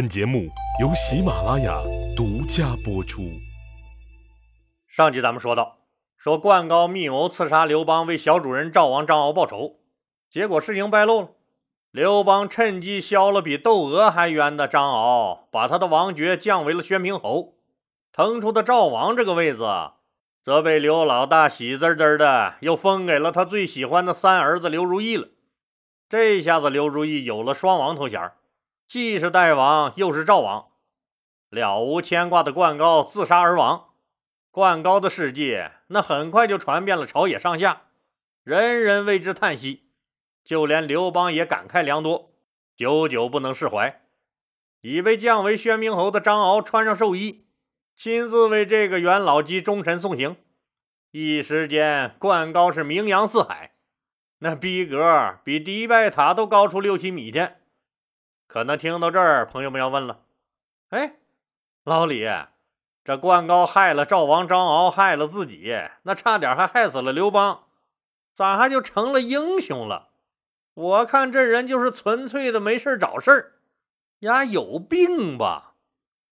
本节目由喜马拉雅独家播出。上集咱们说到，说灌高密谋刺杀刘邦，为小主人赵王张敖报仇，结果事情败露了。刘邦趁机削了比窦娥还冤的张敖，把他的王爵降为了宣平侯，腾出的赵王这个位子，则被刘老大喜滋滋的又封给了他最喜欢的三儿子刘如意了。这下子刘如意有了双王头衔。既是代王，又是赵王，了无牵挂的灌高自杀而亡。灌高的事迹，那很快就传遍了朝野上下，人人为之叹息，就连刘邦也感慨良多，久久不能释怀。已被降为宣明侯的张敖穿上寿衣，亲自为这个元老级忠臣送行。一时间，灌高是名扬四海，那逼格比迪拜塔都高出六七米去。可能听到这儿，朋友们要问了：哎，老李，这灌高害了赵王张敖，害了自己，那差点还害死了刘邦，咋还就成了英雄了？我看这人就是纯粹的没事找事儿，呀，有病吧？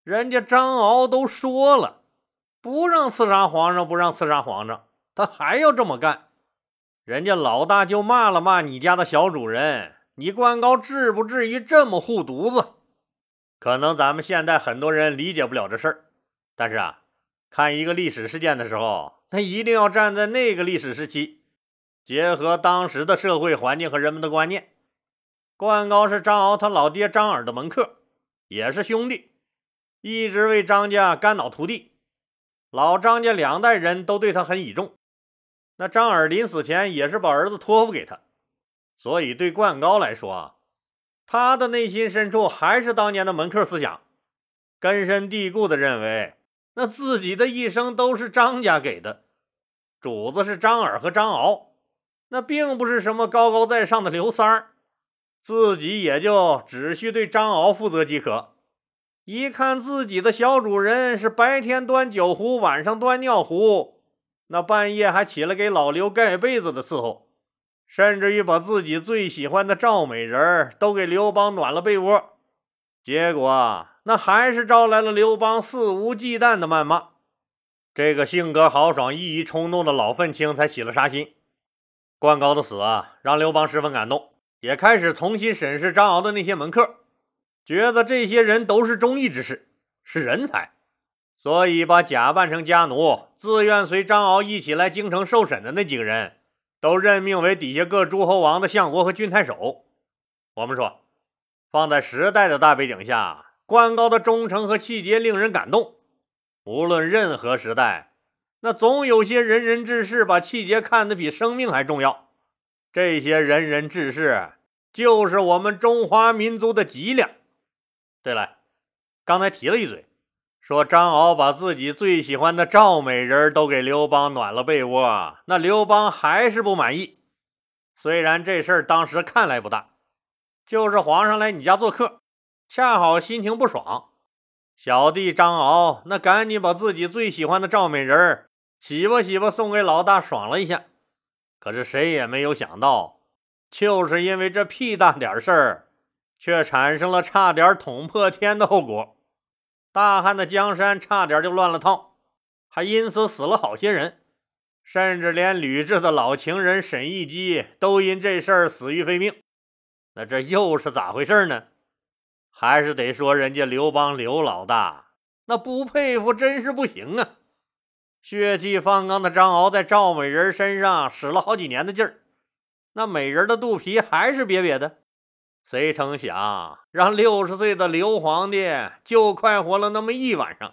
人家张敖都说了，不让刺杀皇上，不让刺杀皇上，他还要这么干。人家老大就骂了骂你家的小主人。你灌高至不至于这么护犊子，可能咱们现在很多人理解不了这事儿，但是啊，看一个历史事件的时候，他一定要站在那个历史时期，结合当时的社会环境和人们的观念。灌高是张敖他老爹张耳的门客，也是兄弟，一直为张家肝脑涂地，老张家两代人都对他很倚重。那张耳临死前也是把儿子托付给他。所以，对灌高来说，他的内心深处还是当年的门客思想，根深蒂固的认为，那自己的一生都是张家给的，主子是张耳和张敖，那并不是什么高高在上的刘三儿，自己也就只需对张敖负责即可。一看自己的小主人是白天端酒壶，晚上端尿壶，那半夜还起来给老刘盖被子的伺候。甚至于把自己最喜欢的赵美人都给刘邦暖了被窝，结果那还是招来了刘邦肆无忌惮的谩骂。这个性格豪爽、易于冲动的老愤青才起了杀心。灌高的死啊，让刘邦十分感动，也开始重新审视张敖的那些门客，觉得这些人都是忠义之士，是人才，所以把假扮成家奴，自愿随张敖一起来京城受审的那几个人。都任命为底下各诸侯王的相国和郡太守。我们说，放在时代的大背景下，官高的忠诚和气节令人感动。无论任何时代，那总有些仁人志士把气节看得比生命还重要。这些仁人志士就是我们中华民族的脊梁。对了，刚才提了一嘴。说张敖把自己最喜欢的赵美人都给刘邦暖了被窝，那刘邦还是不满意。虽然这事儿当时看来不大，就是皇上来你家做客，恰好心情不爽，小弟张敖那赶紧把自己最喜欢的赵美人洗吧洗吧送给老大爽了一下。可是谁也没有想到，就是因为这屁大点事儿，却产生了差点捅破天的后果。大汉的江山差点就乱了套，还因此死了好些人，甚至连吕雉的老情人沈亦基都因这事儿死于非命。那这又是咋回事呢？还是得说人家刘邦刘老大，那不佩服真是不行啊！血气方刚的张敖在赵美人身上使了好几年的劲儿，那美人的肚皮还是瘪瘪的。谁成想，让六十岁的刘皇帝就快活了那么一晚上，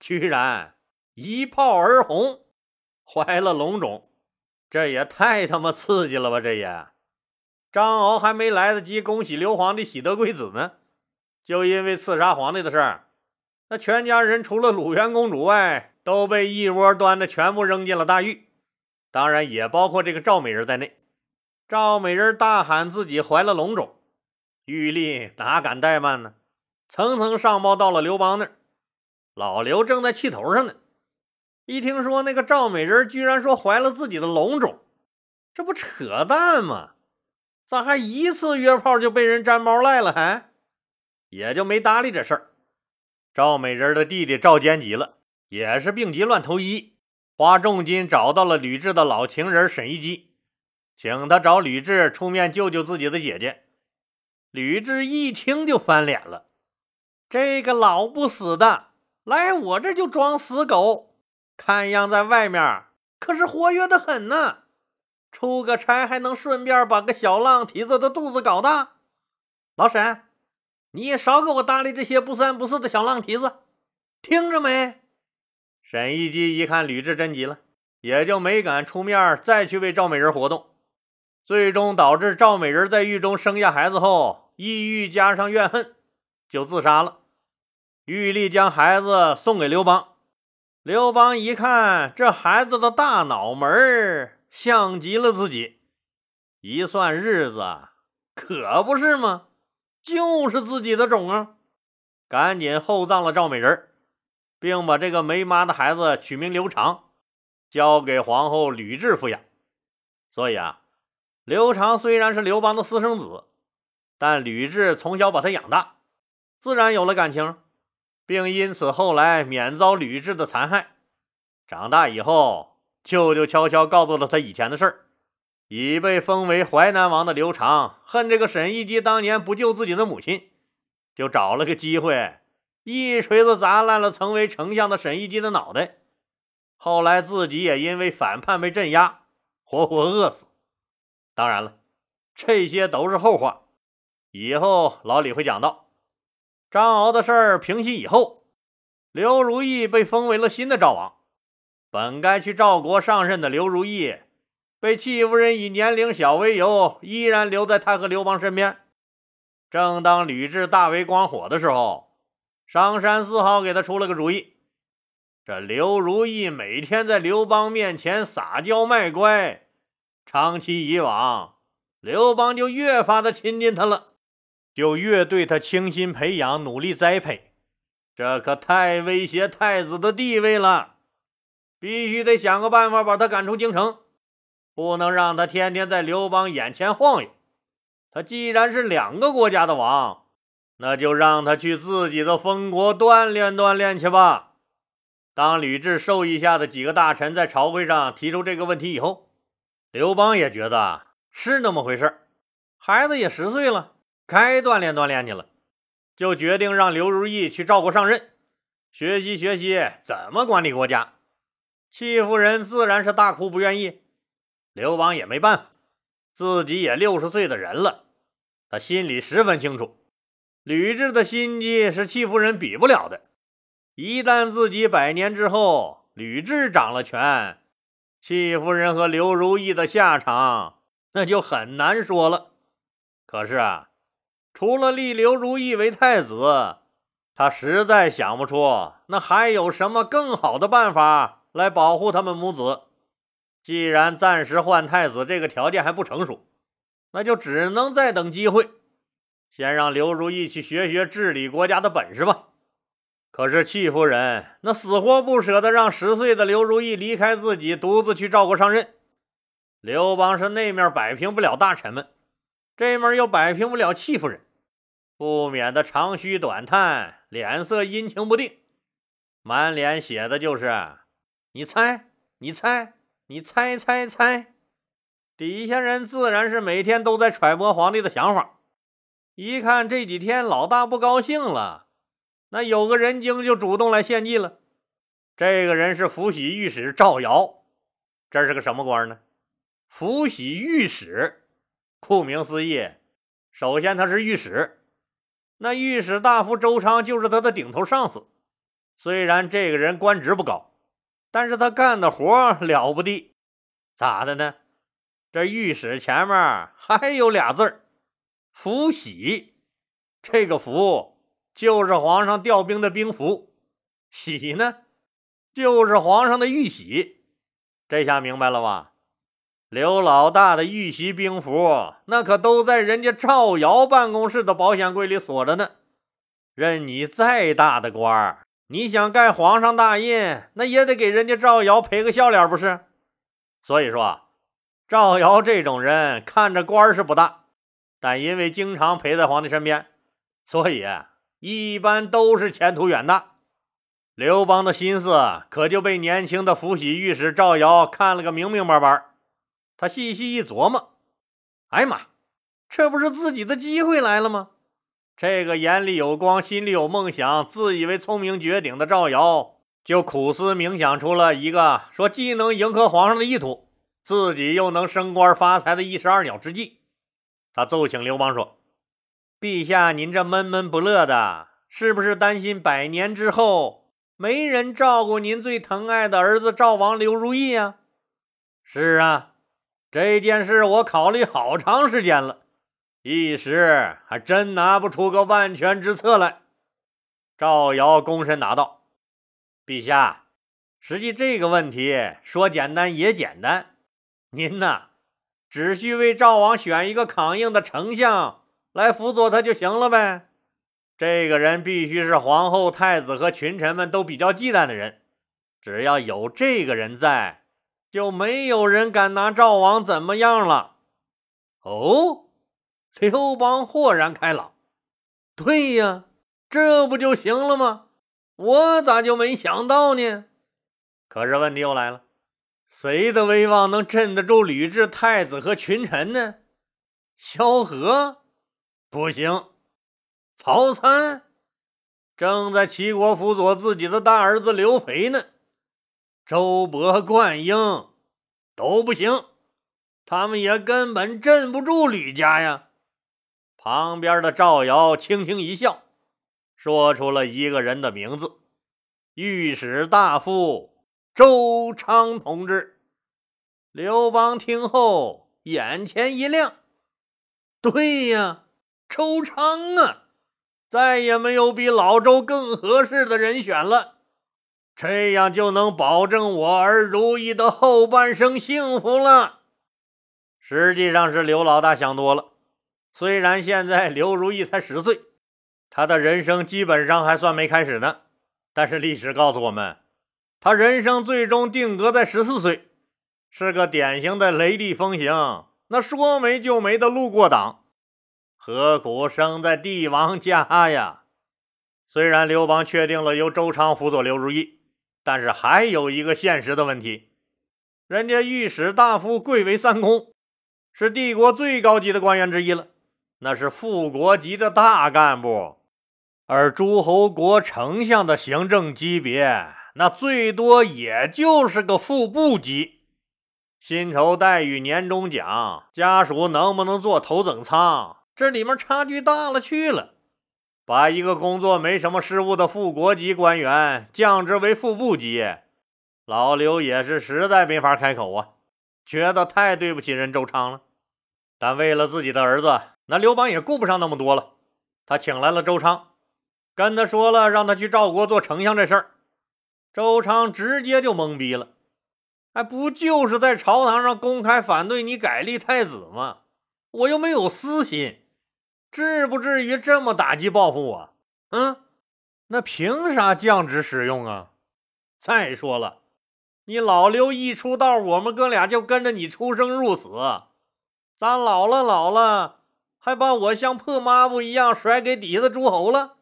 居然一炮而红，怀了龙种，这也太他妈刺激了吧！这也，张敖还没来得及恭喜刘皇帝喜得贵子呢，就因为刺杀皇帝的事儿，那全家人除了鲁元公主外，都被一窝端的全部扔进了大狱，当然也包括这个赵美人在内。赵美人大喊自己怀了龙种。玉立哪敢怠慢呢？层层上报到了刘邦那儿。老刘正在气头上呢，一听说那个赵美人居然说怀了自己的龙种，这不扯淡吗？咋还一次约炮就被人粘包赖了？还也就没搭理这事儿。赵美人的弟弟赵坚急了，也是病急乱投医，花重金找到了吕雉的老情人沈一基，请他找吕雉出面救救自己的姐姐。吕雉一听就翻脸了，这个老不死的来我这就装死狗，看样在外面可是活跃的很呢。出个差还能顺便把个小浪蹄子的肚子搞大。老沈，你也少给我搭理这些不三不四的小浪蹄子，听着没？沈一基一看吕雉真急了，也就没敢出面再去为赵美人活动，最终导致赵美人在狱中生下孩子后，抑郁加上怨恨，就自杀了。玉丽将孩子送给刘邦，刘邦一看这孩子的大脑门儿。像极了自己，一算日子，可不是吗？就是自己的种啊！赶紧厚葬了赵美人，并把这个没妈的孩子取名刘长，交给皇后吕雉抚养。所以啊，刘长虽然是刘邦的私生子，但吕雉从小把他养大，自然有了感情，并因此后来免遭吕雉的残害。长大以后。舅舅悄悄告诉了他以前的事儿。已被封为淮南王的刘长恨这个沈一基当年不救自己的母亲，就找了个机会，一锤子砸烂了曾为丞相的沈一基的脑袋。后来自己也因为反叛被镇压，活活饿死。当然了，这些都是后话，以后老李会讲到。张敖的事儿平息以后，刘如意被封为了新的赵王。本该去赵国上任的刘如意，被戚夫人以年龄小为由，依然留在他和刘邦身边。正当吕雉大为光火的时候，商山四号给他出了个主意：这刘如意每天在刘邦面前撒娇卖乖，长期以往，刘邦就越发的亲近他了，就越对他倾心培养，努力栽培。这可太威胁太子的地位了。必须得想个办法把他赶出京城，不能让他天天在刘邦眼前晃悠。他既然是两个国家的王，那就让他去自己的封国锻炼锻炼去吧。当吕雉授意下的几个大臣在朝会上提出这个问题以后，刘邦也觉得是那么回事孩子也十岁了，该锻炼锻炼去了，就决定让刘如意去赵国上任，学习学习怎么管理国家。戚夫人自然是大哭不愿意，刘邦也没办法，自己也六十岁的人了，他心里十分清楚，吕雉的心机是戚夫人比不了的。一旦自己百年之后吕雉掌了权，戚夫人和刘如意的下场那就很难说了。可是啊，除了立刘如意为太子，他实在想不出那还有什么更好的办法。来保护他们母子。既然暂时换太子这个条件还不成熟，那就只能再等机会，先让刘如意去学学治理国家的本事吧。可是戚夫人那死活不舍得让十岁的刘如意离开自己，独自去赵国上任。刘邦是那面摆平不了大臣们，这面又摆平不了戚夫人，不免的长吁短叹，脸色阴晴不定，满脸写的就是。你猜，你猜，你猜猜猜，底下人自然是每天都在揣摩皇帝的想法。一看这几天老大不高兴了，那有个人精就主动来献计了。这个人是福喜御史赵尧，这是个什么官呢？福喜御史，顾名思义，首先他是御史，那御史大夫周昌就是他的顶头上司。虽然这个人官职不高。但是他干的活了不地，咋的呢？这御史前面还有俩字儿“福喜”，这个“福”就是皇上调兵的兵符，“喜”呢就是皇上的玉玺。这下明白了吧？刘老大的玉玺兵符，那可都在人家赵尧办公室的保险柜里锁着呢。任你再大的官儿。你想盖皇上大印，那也得给人家赵尧赔个笑脸，不是？所以说，赵尧这种人看着官是不大，但因为经常陪在皇帝身边，所以一般都是前途远大。刘邦的心思可就被年轻的福喜御史赵尧看了个明明白白。他细细一琢磨，哎呀妈，这不是自己的机会来了吗？这个眼里有光、心里有梦想、自以为聪明绝顶的赵尧，就苦思冥想出了一个说既能迎合皇上的意图，自己又能升官发财的一石二鸟之计。他奏请刘邦说：“陛下，您这闷闷不乐的，是不是担心百年之后？”没人照顾您最疼爱的儿子赵王刘如意呀？是啊，这件事我考虑好长时间了，一时还真拿不出个万全之策来。赵尧躬身答道：“陛下，实际这个问题说简单也简单，您呐，只需为赵王选一个抗硬的丞相来辅佐他就行了呗。”这个人必须是皇后、太子和群臣们都比较忌惮的人。只要有这个人在，就没有人敢拿赵王怎么样了。哦，刘邦豁然开朗。对呀，这不就行了吗？我咋就没想到呢？可是问题又来了，谁的威望能镇得住吕雉、太子和群臣呢？萧何不行。曹参正在齐国辅佐自己的大儿子刘肥呢，周勃、灌婴都不行，他们也根本镇不住吕家呀。旁边的赵尧轻轻一笑，说出了一个人的名字：御史大夫周昌同志。刘邦听后眼前一亮，对呀，周昌啊！再也没有比老周更合适的人选了，这样就能保证我儿如意的后半生幸福了。实际上是刘老大想多了。虽然现在刘如意才十岁，他的人生基本上还算没开始呢，但是历史告诉我们，他人生最终定格在十四岁，是个典型的雷厉风行、那说没就没的路过党。何苦生在帝王家呀？虽然刘邦确定了由周昌辅佐刘如意，但是还有一个现实的问题：人家御史大夫贵为三公，是帝国最高级的官员之一了，那是副国级的大干部。而诸侯国丞相的行政级别，那最多也就是个副部级，薪酬待遇、年终奖、家属能不能坐头等舱？这里面差距大了去了，把一个工作没什么失误的副国级官员降职为副部级，老刘也是实在没法开口啊，觉得太对不起人周昌了。但为了自己的儿子，那刘邦也顾不上那么多了。他请来了周昌，跟他说了让他去赵国做丞相这事儿。周昌直接就懵逼了，哎，不就是在朝堂上公开反对你改立太子吗？我又没有私心。至不至于这么打击报复我，嗯，那凭啥降职使用啊？再说了，你老刘一出道，我们哥俩就跟着你出生入死，咱老了老了，还把我像破抹布一样甩给底下的诸侯了？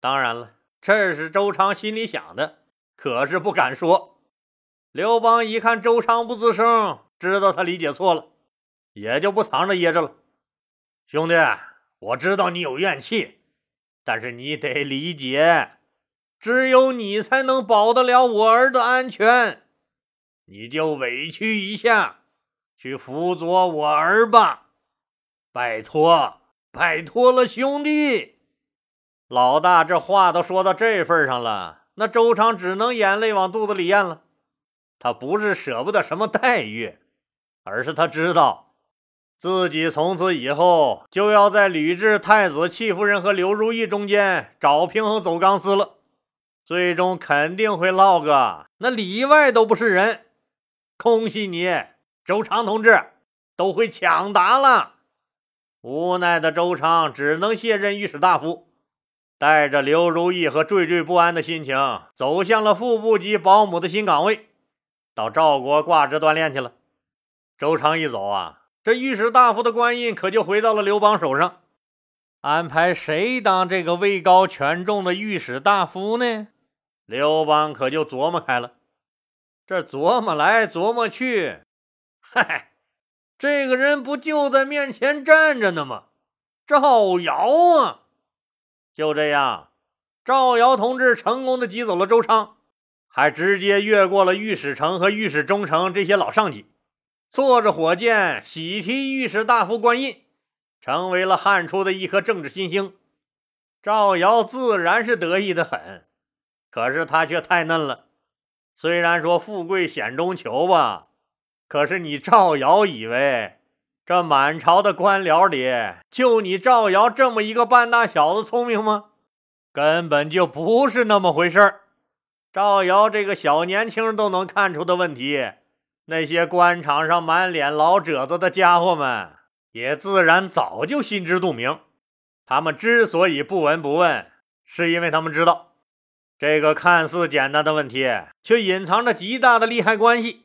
当然了，这是周昌心里想的，可是不敢说。刘邦一看周昌不吱声，知道他理解错了，也就不藏着掖着了，兄弟。我知道你有怨气，但是你得理解，只有你才能保得了我儿的安全。你就委屈一下，去辅佐我儿吧，拜托，拜托了，兄弟！老大这话都说到这份上了，那周昌只能眼泪往肚子里咽了。他不是舍不得什么待遇，而是他知道。自己从此以后就要在吕雉、太子、戚夫人和刘如意中间找平衡、走钢丝了，最终肯定会落个那里外都不是人。恭喜你，周昌同志，都会抢答了。无奈的周昌只能卸任御史大夫，带着刘如意和惴惴不安的心情，走向了副部级保姆的新岗位，到赵国挂职锻炼去了。周昌一走啊。这御史大夫的官印可就回到了刘邦手上。安排谁当这个位高权重的御史大夫呢？刘邦可就琢磨开了。这琢磨来琢磨去，嗨，这个人不就在面前站着呢吗？赵尧啊！就这样，赵尧同志成功的挤走了周昌，还直接越过了御史丞和御史中丞这些老上级，坐着火箭喜提御史大夫官印，成为了汉初的一颗政治新星。赵尧自然是得意的很，可是他却太嫩了。虽然说富贵险中求吧，可是你赵尧以为这满朝的官僚里就你赵尧这么一个半大小子聪明吗？根本就不是那么回事儿。赵尧这个小年轻都能看出的问题，那些官场上满脸老褶子的家伙们也自然早就心知肚明。他们之所以不闻不问，是因为他们知道。这个看似简单的问题，却隐藏着极大的利害关系。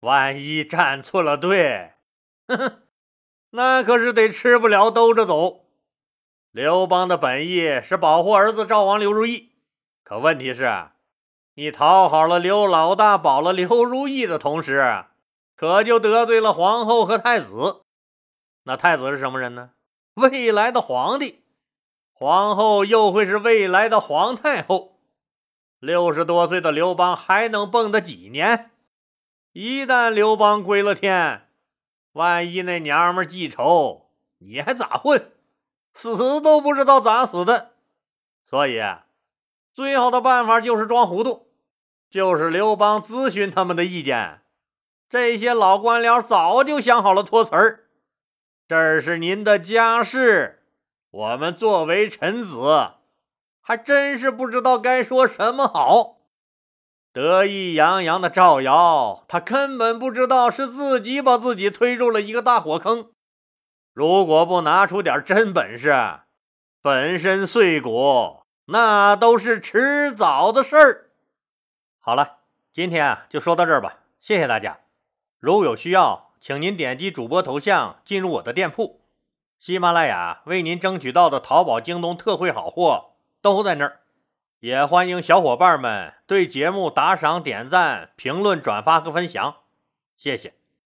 万一站错了队，呵呵，那可是得吃不了兜着走。刘邦的本意是保护儿子赵王刘如意，可问题是，你讨好了刘老大，保了刘如意的同时，可就得罪了皇后和太子。那太子是什么人呢？未来的皇帝。皇后又会是未来的皇太后。六十多岁的刘邦还能蹦跶几年？一旦刘邦归了天，万一那娘们记仇，你还咋混？死都不知道咋死的。所以，最好的办法就是装糊涂，就是刘邦咨询他们的意见。这些老官僚早就想好了托词儿：“这是您的家事，我们作为臣子。”还真是不知道该说什么好。得意洋洋的赵尧，他根本不知道是自己把自己推入了一个大火坑。如果不拿出点真本事，粉身碎骨，那都是迟早的事儿。好了，今天啊就说到这儿吧，谢谢大家。如有需要，请您点击主播头像进入我的店铺，喜马拉雅为您争取到的淘宝、京东特惠好货。都在那儿，也欢迎小伙伴们对节目打赏、点赞、评论、转发和分享，谢谢。